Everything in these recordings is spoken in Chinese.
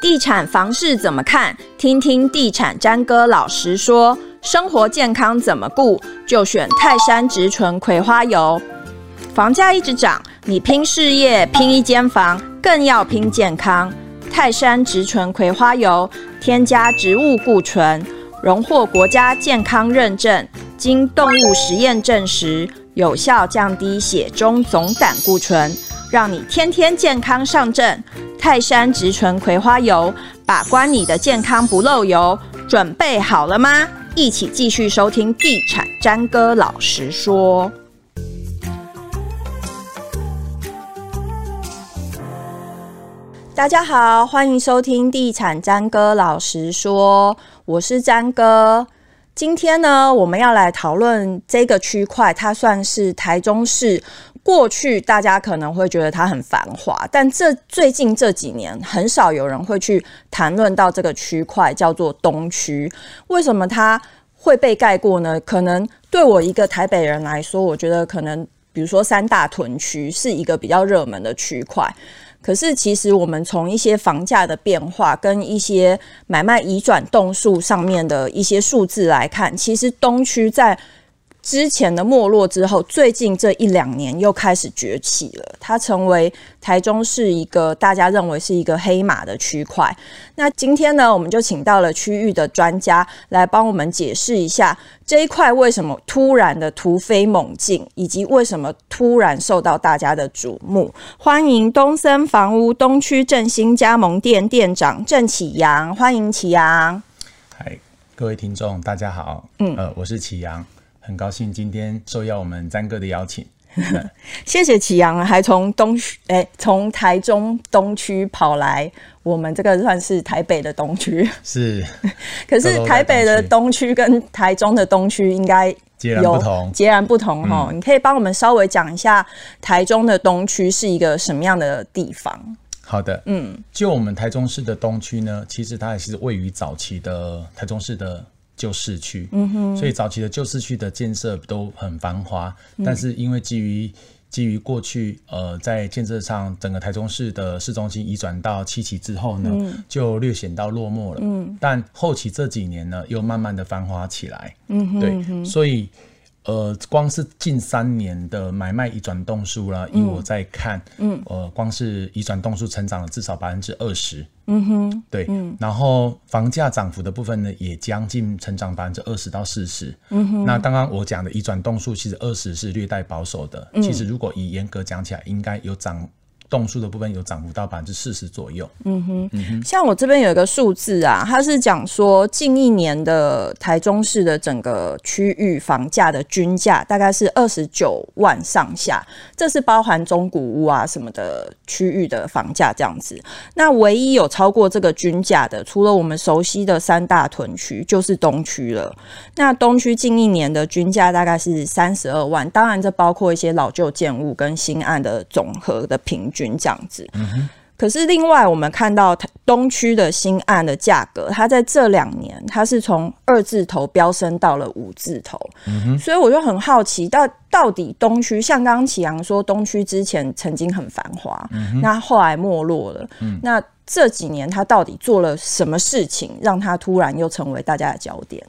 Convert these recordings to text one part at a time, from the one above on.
地产房市怎么看？听听地产詹哥老实说。生活健康怎么顾？就选泰山植醇葵花油。房价一直涨，你拼事业、拼一间房，更要拼健康。泰山植醇葵花油，添加植物固醇，荣获国家健康认证，经动物实验证实，有效降低血中总胆固醇，让你天天健康上阵。泰山植醇葵花油，把关你的健康不漏油。准备好了吗？一起继续收听《地产詹哥老实说》。大家好，欢迎收听《地产詹哥老实说》，我是詹哥。今天呢，我们要来讨论这个区块，它算是台中市。过去大家可能会觉得它很繁华，但这最近这几年很少有人会去谈论到这个区块叫做东区。为什么它会被盖过呢？可能对我一个台北人来说，我觉得可能比如说三大屯区是一个比较热门的区块。可是其实我们从一些房价的变化跟一些买卖移转栋数上面的一些数字来看，其实东区在之前的没落之后，最近这一两年又开始崛起了。它成为台中市一个大家认为是一个黑马的区块。那今天呢，我们就请到了区域的专家来帮我们解释一下这一块为什么突然的突飞猛进，以及为什么突然受到大家的瞩目。欢迎东森房屋东区振兴加盟店店长郑启阳，欢迎启阳。嗨，各位听众，大家好。嗯，呃，我是启阳。很高兴今天受邀我们詹哥的邀请，谢谢启阳，还从东区哎，从台中东区跑来，我们这个算是台北的东区，是。可是台北的东区跟台中的东区应该截然不同，截然不同哈。你可以帮我们稍微讲一下台中的东区是一个什么样的地方？好的，嗯，就我们台中市的东区呢，其实它也是位于早期的台中市的。旧市区，嗯哼，所以早期的旧市区的建设都很繁华，嗯，但是因为基于基于过去呃在建设上，整个台中市的市中心移转到七期之后呢，嗯，就略显到落寞了，嗯，但后期这几年呢，又慢慢的繁华起来，嗯哼，对，所以。呃，光是近三年的买卖移转动数啦，以我在看，嗯，呃，光是移转动数成长了至少百分之二十，嗯哼，对，嗯，然后房价涨幅的部分呢，也将近成长百分之二十到四十，嗯哼，那刚刚我讲的移转动数其实二十是略带保守的，嗯，其实如果以严格讲起来，应该有涨。栋数的部分有涨幅到百分之四十左右。嗯哼，嗯哼，像我这边有一个数字啊，它是讲说近一年的台中市的整个区域房价的均价大概是二十九万上下，这是包含中古屋啊什么的区域的房价这样子。那唯一有超过这个均价的，除了我们熟悉的三大屯区，就是东区了。那东区近一年的均价大概是三十二万，当然这包括一些老旧建物跟新案的总和的平均。这样子，可是另外我们看到东区的新案的价格，它在这两年它是从二字头飙升到了五字头，所以我就很好奇，到到底东区像刚刚启阳说，东区之前曾经很繁华，那后来没落了，那这几年它到底做了什么事情，让它突然又成为大家的焦点？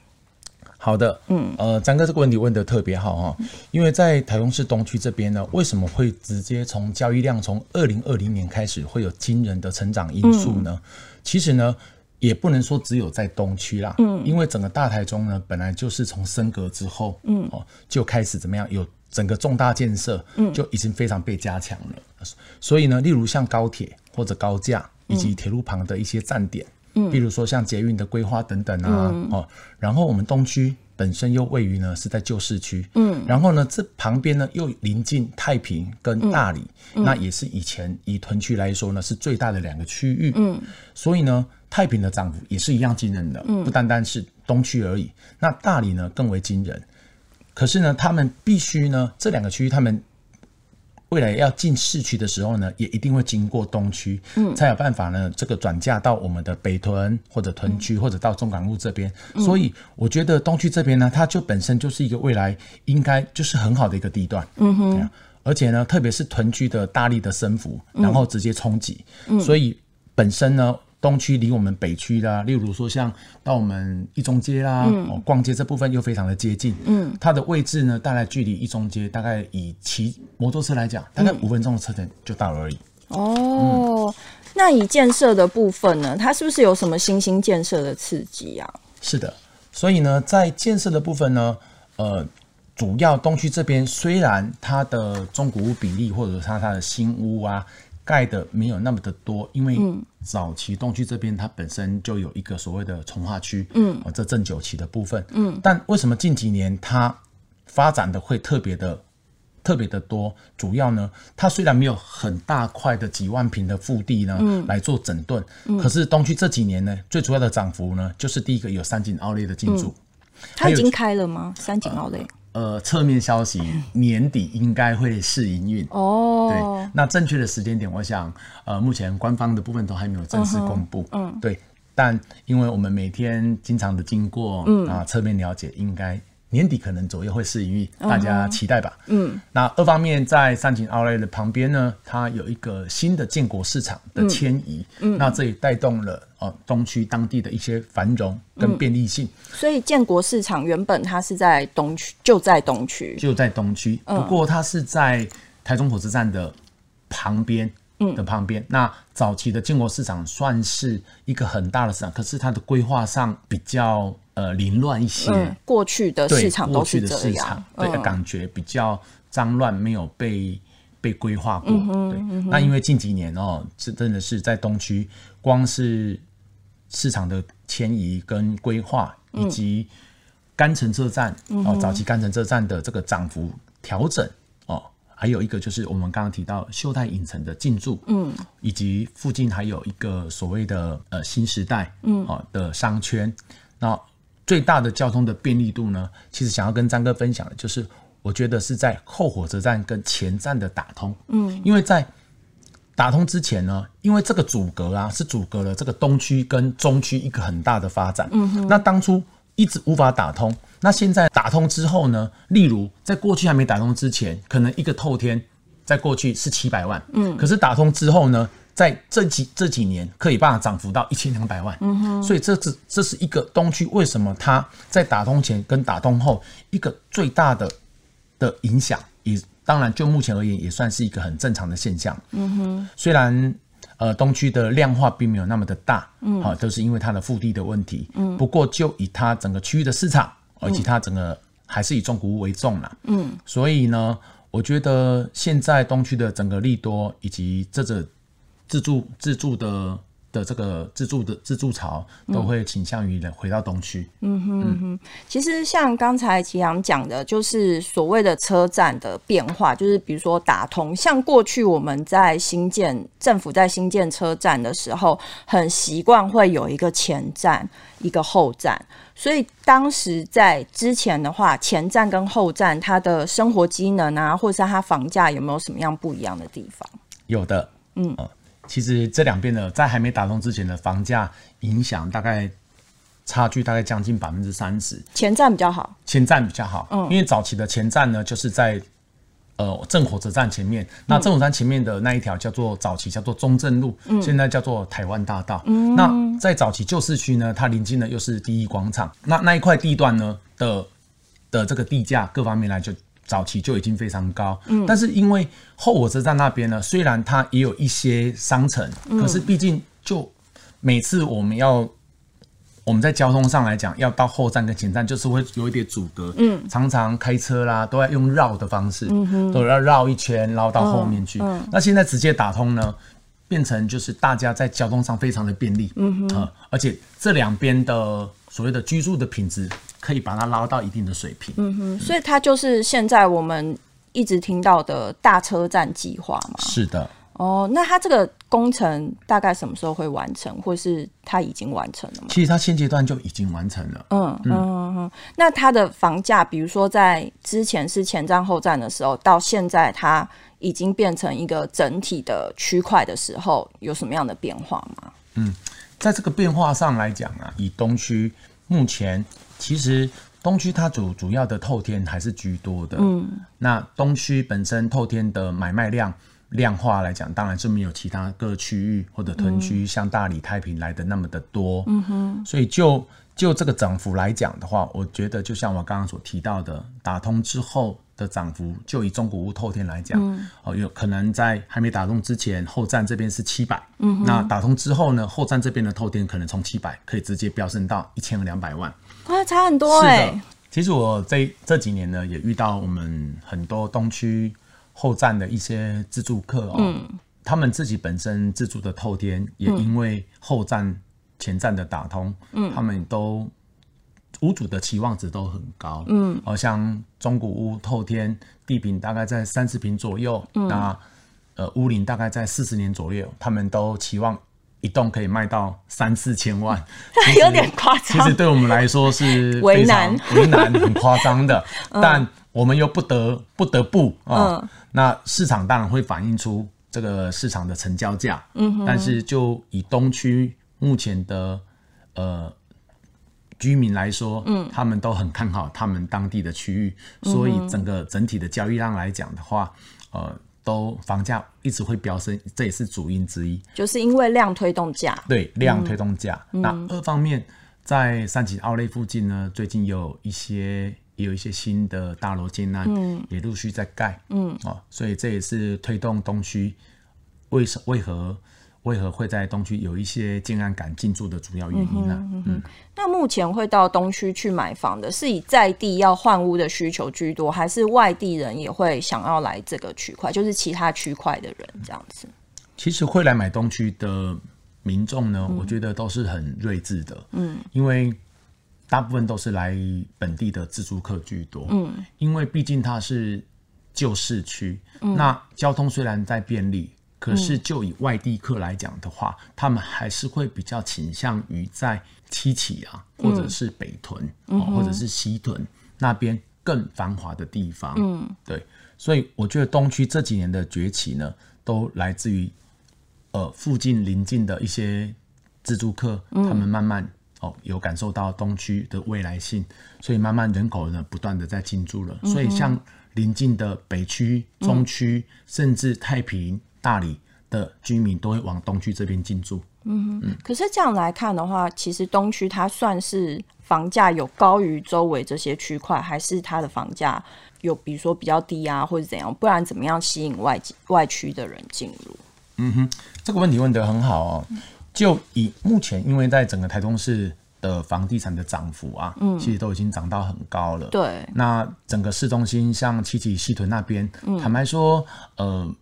好的，嗯，呃，张哥这个问题问的特别好哈，因为在台中市东区这边呢，为什么会直接从交易量从二零二零年开始会有惊人的成长因素呢？嗯、其实呢，也不能说只有在东区啦，嗯，因为整个大台中呢，本来就是从升格之后，嗯，哦，就开始怎么样，有整个重大建设，嗯，就已经非常被加强了，嗯、所以呢，例如像高铁或者高架以及铁路旁的一些站点。比如说像捷运的规划等等啊，嗯、哦，然后我们东区本身又位于呢是在旧市区，嗯，然后呢这旁边呢又临近太平跟大理，嗯、那也是以前以屯区来说呢是最大的两个区域，嗯，所以呢太平的涨幅也是一样惊人的，嗯，不单单是东区而已，那大理呢更为惊人，可是呢他们必须呢这两个区域他们。未来要进市区的时候呢，也一定会经过东区，嗯，才有办法呢，这个转嫁到我们的北屯或者屯区，或者到中港路这边。嗯、所以我觉得东区这边呢，它就本身就是一个未来应该就是很好的一个地段，嗯哼。而且呢，特别是屯区的大力的升幅，然后直接冲击，嗯、所以本身呢，东区离我们北区啦，例如说像到我们一中街啦，嗯、哦，逛街这部分又非常的接近。嗯，它的位置呢，大概距离一中街大概以骑摩托车来讲，大概五分钟的车程就到了而已。哦，嗯、那以建设的部分呢，它是不是有什么新兴建设的刺激啊？是的，所以呢，在建设的部分呢，呃，主要东区这边虽然它的中古屋比例或者说它它的新屋啊。盖的没有那么的多，因为早期东区这边它本身就有一个所谓的从化区，嗯，这正九期的部分，嗯，但为什么近几年它发展的会特别的特别的多？主要呢，它虽然没有很大块的几万平的腹地呢，嗯，来做整顿，嗯，可是东区这几年呢，最主要的涨幅呢，就是第一个有三井奥莱的进驻，它已经开了吗？三井奥莱。呃，侧面消息，年底应该会试营运哦。对，那正确的时间点，我想，呃，目前官方的部分都还没有正式公布。嗯，对。但因为我们每天经常的经过，嗯啊，侧面了解，应该年底可能左右会试营运，大家期待吧。嗯。那二方面，在三井奥莱的旁边呢，它有一个新的建国市场的迁移，嗯，那这也带动了。呃，东区当地的一些繁荣跟便利性，嗯，所以建国市场原本它是在东区，就在东区，就在东区。不过它是在台中火车站的旁边，嗯，的旁边。那早期的建国市场算是一个很大的市场，可是它的规划上比较呃凌乱一些，嗯。过去的市场都是这样，对，嗯，感觉比较脏乱，没有被被规划过。嗯，对。嗯，那因为近几年哦，这真的是在东区，光是市场的迁移跟规划，以及干城车站、嗯、哦，早期干城车站的这个涨幅调整哦，还有一个就是我们刚刚提到秀泰影城的进驻，嗯，以及附近还有一个所谓的呃新时代，嗯，哦的商圈。那最大的交通的便利度呢，其实想要跟张哥分享的就是，我觉得是在后火车站跟前站的打通，嗯，因为在打通之前呢，因为这个阻隔啊，是阻隔了这个东区跟中区一个很大的发展。嗯哼。那当初一直无法打通，那现在打通之后呢，例如在过去还没打通之前，可能一个透天在过去是七百万，嗯，可是打通之后呢，在这几这几年可以把它涨幅到一千两百万。嗯哼。所以这是这是一个东区为什么它在打通前跟打通后一个最大的的影响也。当然，就目前而言，也算是一个很正常的现象。嗯哼，虽然呃东区的量化并没有那么的大，嗯，好，都是因为它的腹地的问题。嗯，不过就以它整个区域的市场，而且它整个还是以中古屋为重啦。嗯，所以呢，我觉得现在东区的整个利多以及这个自助自助的。的这个自助的自助潮都会倾向于回到东区。嗯哼嗯哼，其实像刚才齐阳讲的，就是所谓的车站的变化，就是比如说打通。像过去我们在新建政府在新建车站的时候，很习惯会有一个前站一个后站，所以当时在之前的话，前站跟后站它的生活机能啊，或者是它房价有没有什么样不一样的地方？有的，嗯。其实这两边的在还没打通之前的房价影响大概差距大概将近百分之三十。前站比较好，前站比较好，嗯，因为早期的前站呢就是在呃正火车站前面，那正火车站前面的那一条叫做早期叫做中正路，嗯，现在叫做台湾大道。嗯，那在早期旧市区呢，它临近的又是第一广场，那那一块地段呢的的这个地价各方面来就。早期就已经非常高，嗯，但是因为后火车站那边呢，虽然它也有一些商城，嗯，可是毕竟就每次我们要我们在交通上来讲，要到后站跟前站，就是会有一点阻隔，嗯，常常开车啦都要用绕的方式，嗯哼，都要绕一圈，绕到后面去，嗯，那现在直接打通呢，变成就是大家在交通上非常的便利，嗯哼，呃，而且这两边的所谓的居住的品质。可以把它捞到一定的水平。嗯哼，所以它就是现在我们一直听到的大车站计划嘛。是的。哦，那它这个工程大概什么时候会完成，或是它已经完成了吗？其实它现阶段就已经完成了。嗯嗯嗯嗯。那它的房价，比如说在之前是前站后站的时候，到现在它已经变成一个整体的区块的时候，有什么样的变化吗？嗯，在这个变化上来讲啊，以东区目前。其实东区它主主要的透天还是居多的，嗯，那东区本身透天的买卖量，量化来讲，当然是没有其他各区域或者屯区像大理、太平来的那么的多。嗯哼，所以就就这个涨幅来讲的话，我觉得就像我刚刚所提到的，打通之后。的涨幅，就以中古屋透天来讲，嗯、哦，有可能在还没打通之前，后站这边是七百，嗯，那打通之后呢，后站这边的透天可能从七百可以直接飙升到一千两百万，哇，差很多哎、欸。其实我这这几年呢，也遇到我们很多东区后站的一些自助客哦，嗯、他们自己本身自助的透天，也因为后站前站的打通，嗯，他们都。屋主的期望值都很高，嗯，好像中古屋透天地坪大概在三十坪左右，嗯、那呃屋龄大概在四十年左右，他们都期望一栋可以卖到三四千万，有点夸张。其实对我们来说是非常为难、很夸张的，嗯、但我们又不得不得不啊。嗯、那市场当然会反映出这个市场的成交价，嗯，但是就以东区目前的呃。居民来说，嗯，他们都很看好他们当地的区域，嗯、所以整个整体的交易量来讲的话，呃，都房价一直会飙升，这也是主因之一。就是因为量推动价，对，量推动价。嗯、那二方面，在三级奥莱附近呢，最近有一些也有一些新的大楼建案，嗯，也陆续在盖，嗯，哦，所以这也是推动东区为什为何？为何会在东区有一些建案敢进驻的主要原因呢？嗯，嗯，那目前会到东区去买房的，是以在地要换屋的需求居多，还是外地人也会想要来这个区块？就是其他区块的人这样子。其实会来买东区的民众呢，嗯、我觉得都是很睿智的。嗯，因为大部分都是来本地的自助客居多。嗯，因为毕竟它是旧市区，嗯、那交通虽然在便利。可是，就以外地客来讲的话，嗯、他们还是会比较倾向于在七期啊，或者是北屯，嗯、或者是西屯那边更繁华的地方。嗯，对，所以我觉得东区这几年的崛起呢，都来自于呃附近邻近的一些自助客，嗯、他们慢慢哦有感受到东区的未来性，所以慢慢人口呢不断的在进驻了。嗯、所以像邻近的北区、中区，嗯、甚至太平。大理的居民都会往东区这边进驻。嗯哼。可是这样来看的话，其实东区它算是房价有高于周围这些区块，还是它的房价有比如说比较低啊，或者怎样？不然怎么样吸引外外区的人进入？嗯哼，这个问题问得很好哦。就以目前，因为在整个台中市的房地产的涨幅啊，嗯，其实都已经涨到很高了。对。那整个市中心，像七期、西屯那边，嗯、坦白说，呃。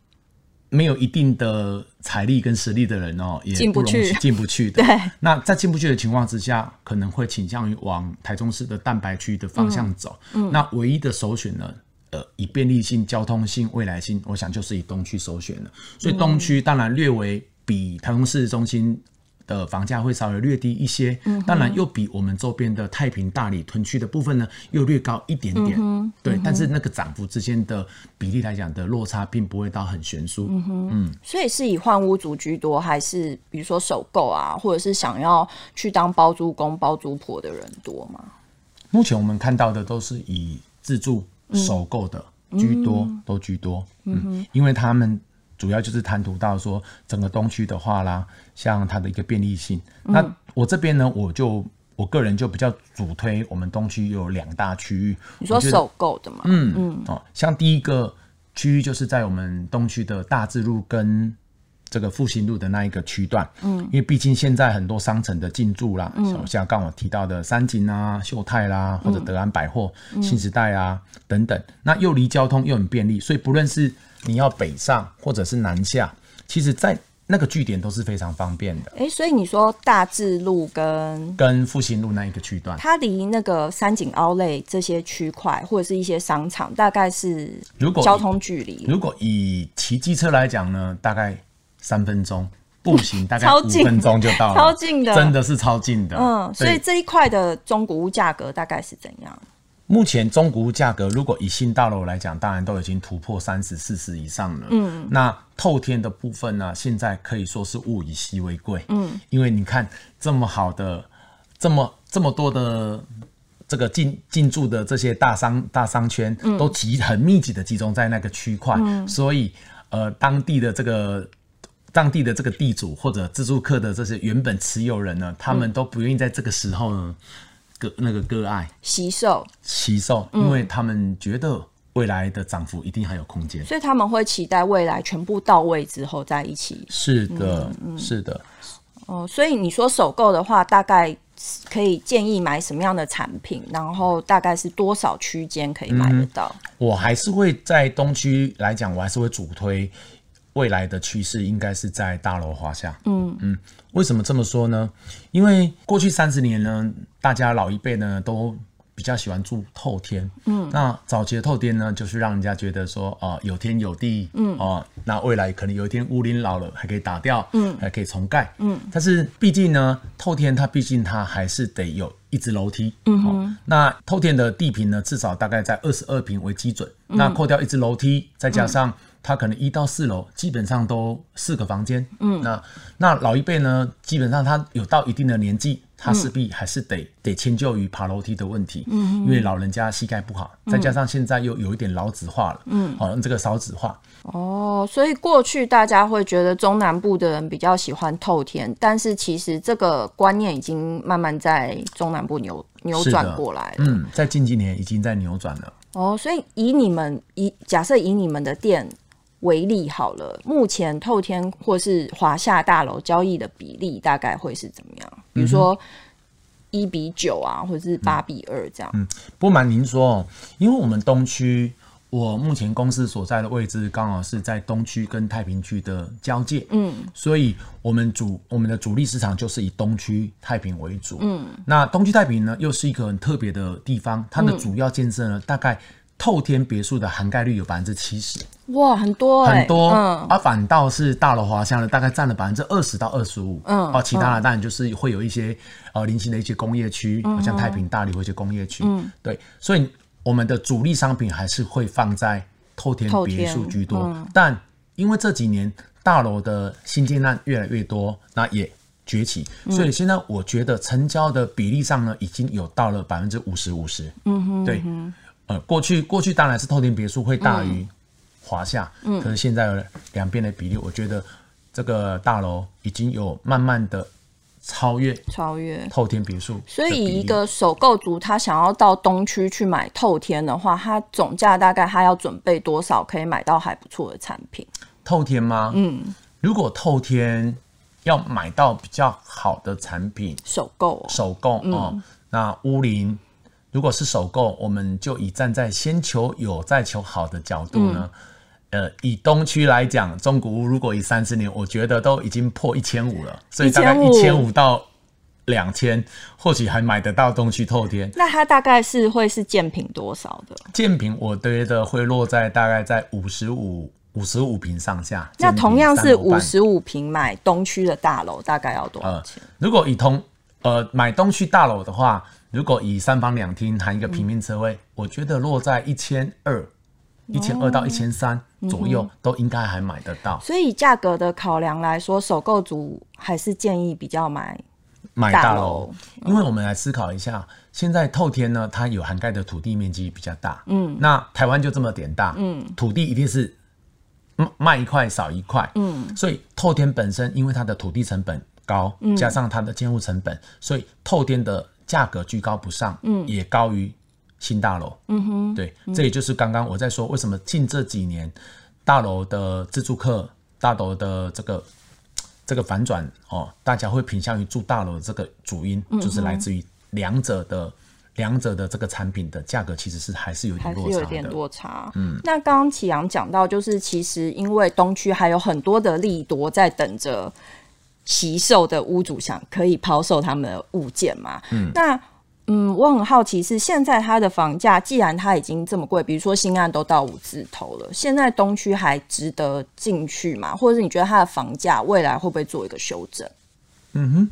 没有一定的财力跟实力的人哦，也不容易 进不去的。对，那在进不去的情况之下，可能会倾向于往台中市的蛋白区的方向走。嗯，那唯一的首选呢，呃，以便利性、交通性、未来性，我想就是以东区首选了。所以东区当然略微比台中市中心。的房价会稍微略低一些，嗯、当然又比我们周边的太平、大理、屯区的部分呢，又略高一点点。嗯嗯、对，但是那个涨幅之间的比例来讲的落差，并不会到很悬殊。嗯哼，嗯，所以是以换屋族居多，还是比如说首购啊，或者是想要去当包租公、包租婆的人多吗？目前我们看到的都是以自住首购的居多，嗯、都居多。嗯哼，因为他们。主要就是谈吐到说，整个东区的话啦，像它的一个便利性。嗯、那我这边呢，我就我个人就比较主推我们东区有两大区域。你说首购的嘛？嗯嗯哦，像第一个区域就是在我们东区的大智路跟这个复兴路的那一个区段。嗯，因为毕竟现在很多商城的进驻啦，嗯、像刚我提到的三井啊、秀泰啦，或者德安百货、嗯、新时代啊等等，那又离交通又很便利，所以不论是你要北上或者是南下，其实，在那个据点都是非常方便的。哎、欸，所以你说大智路跟跟复兴路那一个区段，它离那个三井奥莱这些区块或者是一些商场，大概是如果交通距离，如果以骑机车来讲呢，大概三分钟；步行大概 五分钟就到了，超近的，真的是超近的。嗯，所以这一块的中古屋价格大概是怎样？目前中古屋价格，如果以新大楼来讲，当然都已经突破三十、四十以上了。嗯，那透天的部分呢，现在可以说是物以稀为贵。嗯，因为你看这么好的、这么这么多的这个进进驻的这些大商大商圈，都集很密集的集中在那个区块，嗯、所以呃当地的这个当地的这个地主或者自助客的这些原本持有人呢，他们都不愿意在这个时候呢割那个割爱惜售惜售，因为他们觉得未来的涨幅一定还有空间，所以他们会期待未来全部到位之后在一起。是的，嗯、是的。哦，所以你说首购的话，大概可以建议买什么样的产品？然后大概是多少区间可以买得到？嗯，我还是会在东区来讲，我还是会主推未来的趋势应该是在大楼华夏。嗯。嗯，为什么这么说呢？因为过去三十年呢，大家老一辈呢都。比较喜欢住透天，嗯，那早期的透天呢，就是让人家觉得说，哦、呃，有天有地，嗯，哦、呃，那未来可能有一天屋龄老了还可以打掉，嗯，还可以重盖，嗯，但是毕竟呢，透天它毕竟它还是得有一只楼梯，嗯好、哦，那透天的地坪呢，至少大概在二十二平为基准，嗯、那扣掉一只楼梯，再加上它可能一到四楼基本上都四个房间，嗯，那那老一辈呢，基本上他有到一定的年纪。他势必还是得得迁就于爬楼梯的问题，嗯，因为老人家膝盖不好，再加上现在又有一点老子化了，嗯，好像这个少子化。哦，所以过去大家会觉得中南部的人比较喜欢透天，但是其实这个观念已经慢慢在中南部扭扭转过来了。嗯，在近几年已经在扭转了。哦，所以以你们以假设以你们的店为例好了，目前透天或是华夏大楼交易的比例大概会是怎么样？比如说一比九啊，或者是八比二这样。嗯，不瞒您说，因为我们东区，我目前公司所在的位置刚好是在东区跟太平区的交界。嗯，所以我们主我们的主力市场就是以东区太平为主。嗯，那东区太平呢，又是一个很特别的地方，它的主要建设呢，大概。透天别墅的涵盖率有百分之七十，哇，很多、欸、很多，嗯，而反倒是大楼华厦呢，大概占了百分之二十到二十五，嗯，哦，其他的当然就是会有一些呃零星的一些工业区，嗯、像太平、大里或一些工业区，嗯，对，所以我们的主力商品还是会放在透天别墅居多，嗯、但因为这几年大楼的新建案越来越多，那也崛起，所以现在我觉得成交的比例上呢，已经有到了百分之五十五十，嗯哼，对。呃，过去过去当然是透天别墅会大于华夏，嗯，可是现在两边的比例，我觉得这个大楼已经有慢慢的超越超越透天别墅。所以一个首购族他想要到东区去买透天的话，他总价大概他要准备多少可以买到还不错的产品？透天吗？嗯，如果透天要买到比较好的产品，首购首购哦，那屋龄。如果是首购，我们就以站在先求有再求好的角度呢，嗯、呃，以东区来讲，中古屋如果以三十年，我觉得都已经破一千五了，所以大概一千五到两千，或许还买得到东区透天。那它大概是会是建平多少的？建平我觉得会落在大概在五十五五十五平上下。那同样是五十五平买东区的大楼，大概要多少钱？呃、如果以同呃买东区大楼的话。如果以三房两厅含一个平面车位，嗯、我觉得落在一千二、一千二到一千三左右，都应该还买得到。所以价格的考量来说，首购族还是建议比较买买大楼，因为我们来思考一下，现在透天呢，它有涵盖的土地面积比较大。嗯，那台湾就这么点大，嗯，土地一定是卖一块少一块。嗯，所以透天本身因为它的土地成本高，加上它的建物成本，所以透天的。价格居高不上，嗯，也高于新大楼，嗯哼，对，这也就是刚刚我在说，为什么近这几年大楼的自住客、大楼的这个这个反转哦，大家会偏向于住大楼的这个主因，就是来自于两者的两者的这个产品的价格其实是还是有点落差的，还是有点落差。嗯，那刚刚启阳讲到，就是其实因为东区还有很多的利多在等着。惜售的屋主想可以抛售他们的物件嘛？嗯，那嗯，我很好奇是现在它的房价，既然它已经这么贵，比如说新案都到五字头了，现在东区还值得进去吗？或者是你觉得它的房价未来会不会做一个修正？嗯哼，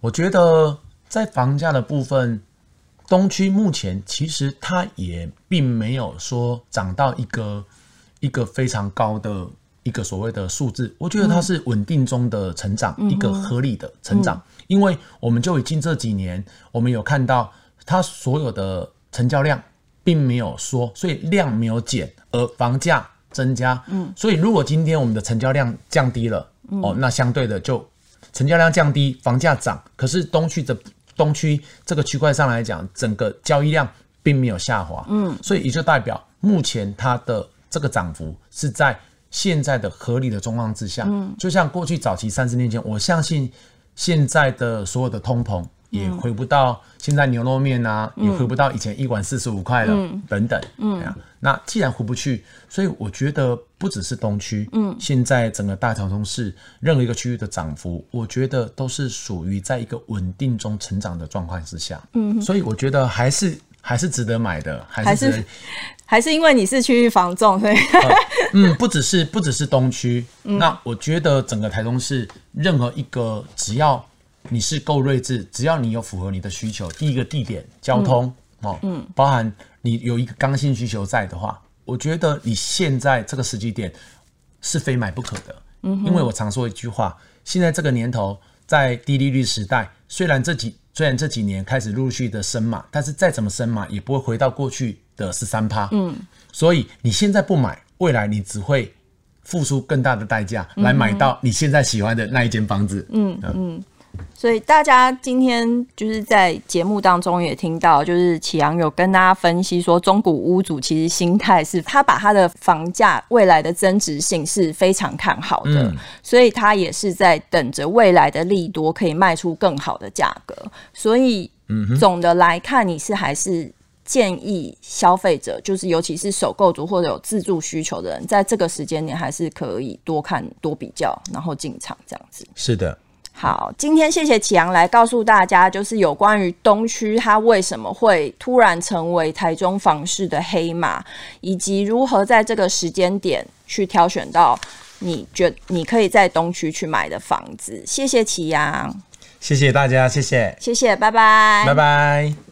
我觉得在房价的部分，东区目前其实它也并没有说涨到一个一个非常高的。一个所谓的数字，我觉得它是稳定中的成长，嗯、一个合理的成长。嗯、因为我们就已经这几年，我们有看到它所有的成交量并没有缩，所以量没有减，而房价增加。嗯，所以如果今天我们的成交量降低了，嗯、哦，那相对的就成交量降低，房价涨，可是东区的东区这个区块上来讲，整个交易量并没有下滑。嗯，所以也就代表目前它的这个涨幅是在现在的合理的状况之下。嗯，就像过去早期三十年前，我相信现在的所有的通膨。也回不到现在牛肉面啊，嗯、也回不到以前一碗四十五块了，嗯、等等。嗯，那既然回不去，所以我觉得不只是东区，嗯，现在整个大台中市任何一个区域的涨幅，我觉得都是属于在一个稳定中成长的状况之下。嗯，所以我觉得还是还是值得买的，还是还是，因为你是区域房仲，所以、呃、嗯，不只是 不只是东区，嗯、那我觉得整个台中市任何一个只要。你是够睿智，只要你有符合你的需求，第一个地点、交通，嗯、哦，嗯，包含你有一个刚性需求在的话，我觉得你现在这个时机点是非买不可的。嗯，因为我常说一句话，现在这个年头在低利率时代，虽然这几虽然这几年开始陆续的升码，但是再怎么升码也不会回到过去的十三趴。嗯，所以你现在不买，未来你只会付出更大的代价来买到你现在喜欢的那一间房子。嗯嗯。嗯所以大家今天就是在节目当中也听到，就是启阳有跟大家分析说，中古屋主其实心态是他把他的房价未来的增值性是非常看好的，嗯、所以他也是在等着未来的利多可以卖出更好的价格。所以，总的来看，你是还是建议消费者，就是尤其是首购族或者有自住需求的人，在这个时间点还是可以多看多比较，然后进场这样子。是的。好，今天谢谢启阳来告诉大家，就是有关于东区它为什么会突然成为台中房市的黑马，以及如何在这个时间点去挑选到你觉你可以在东区去买的房子。谢谢启阳，谢谢大家，谢谢，谢谢，拜拜，拜拜。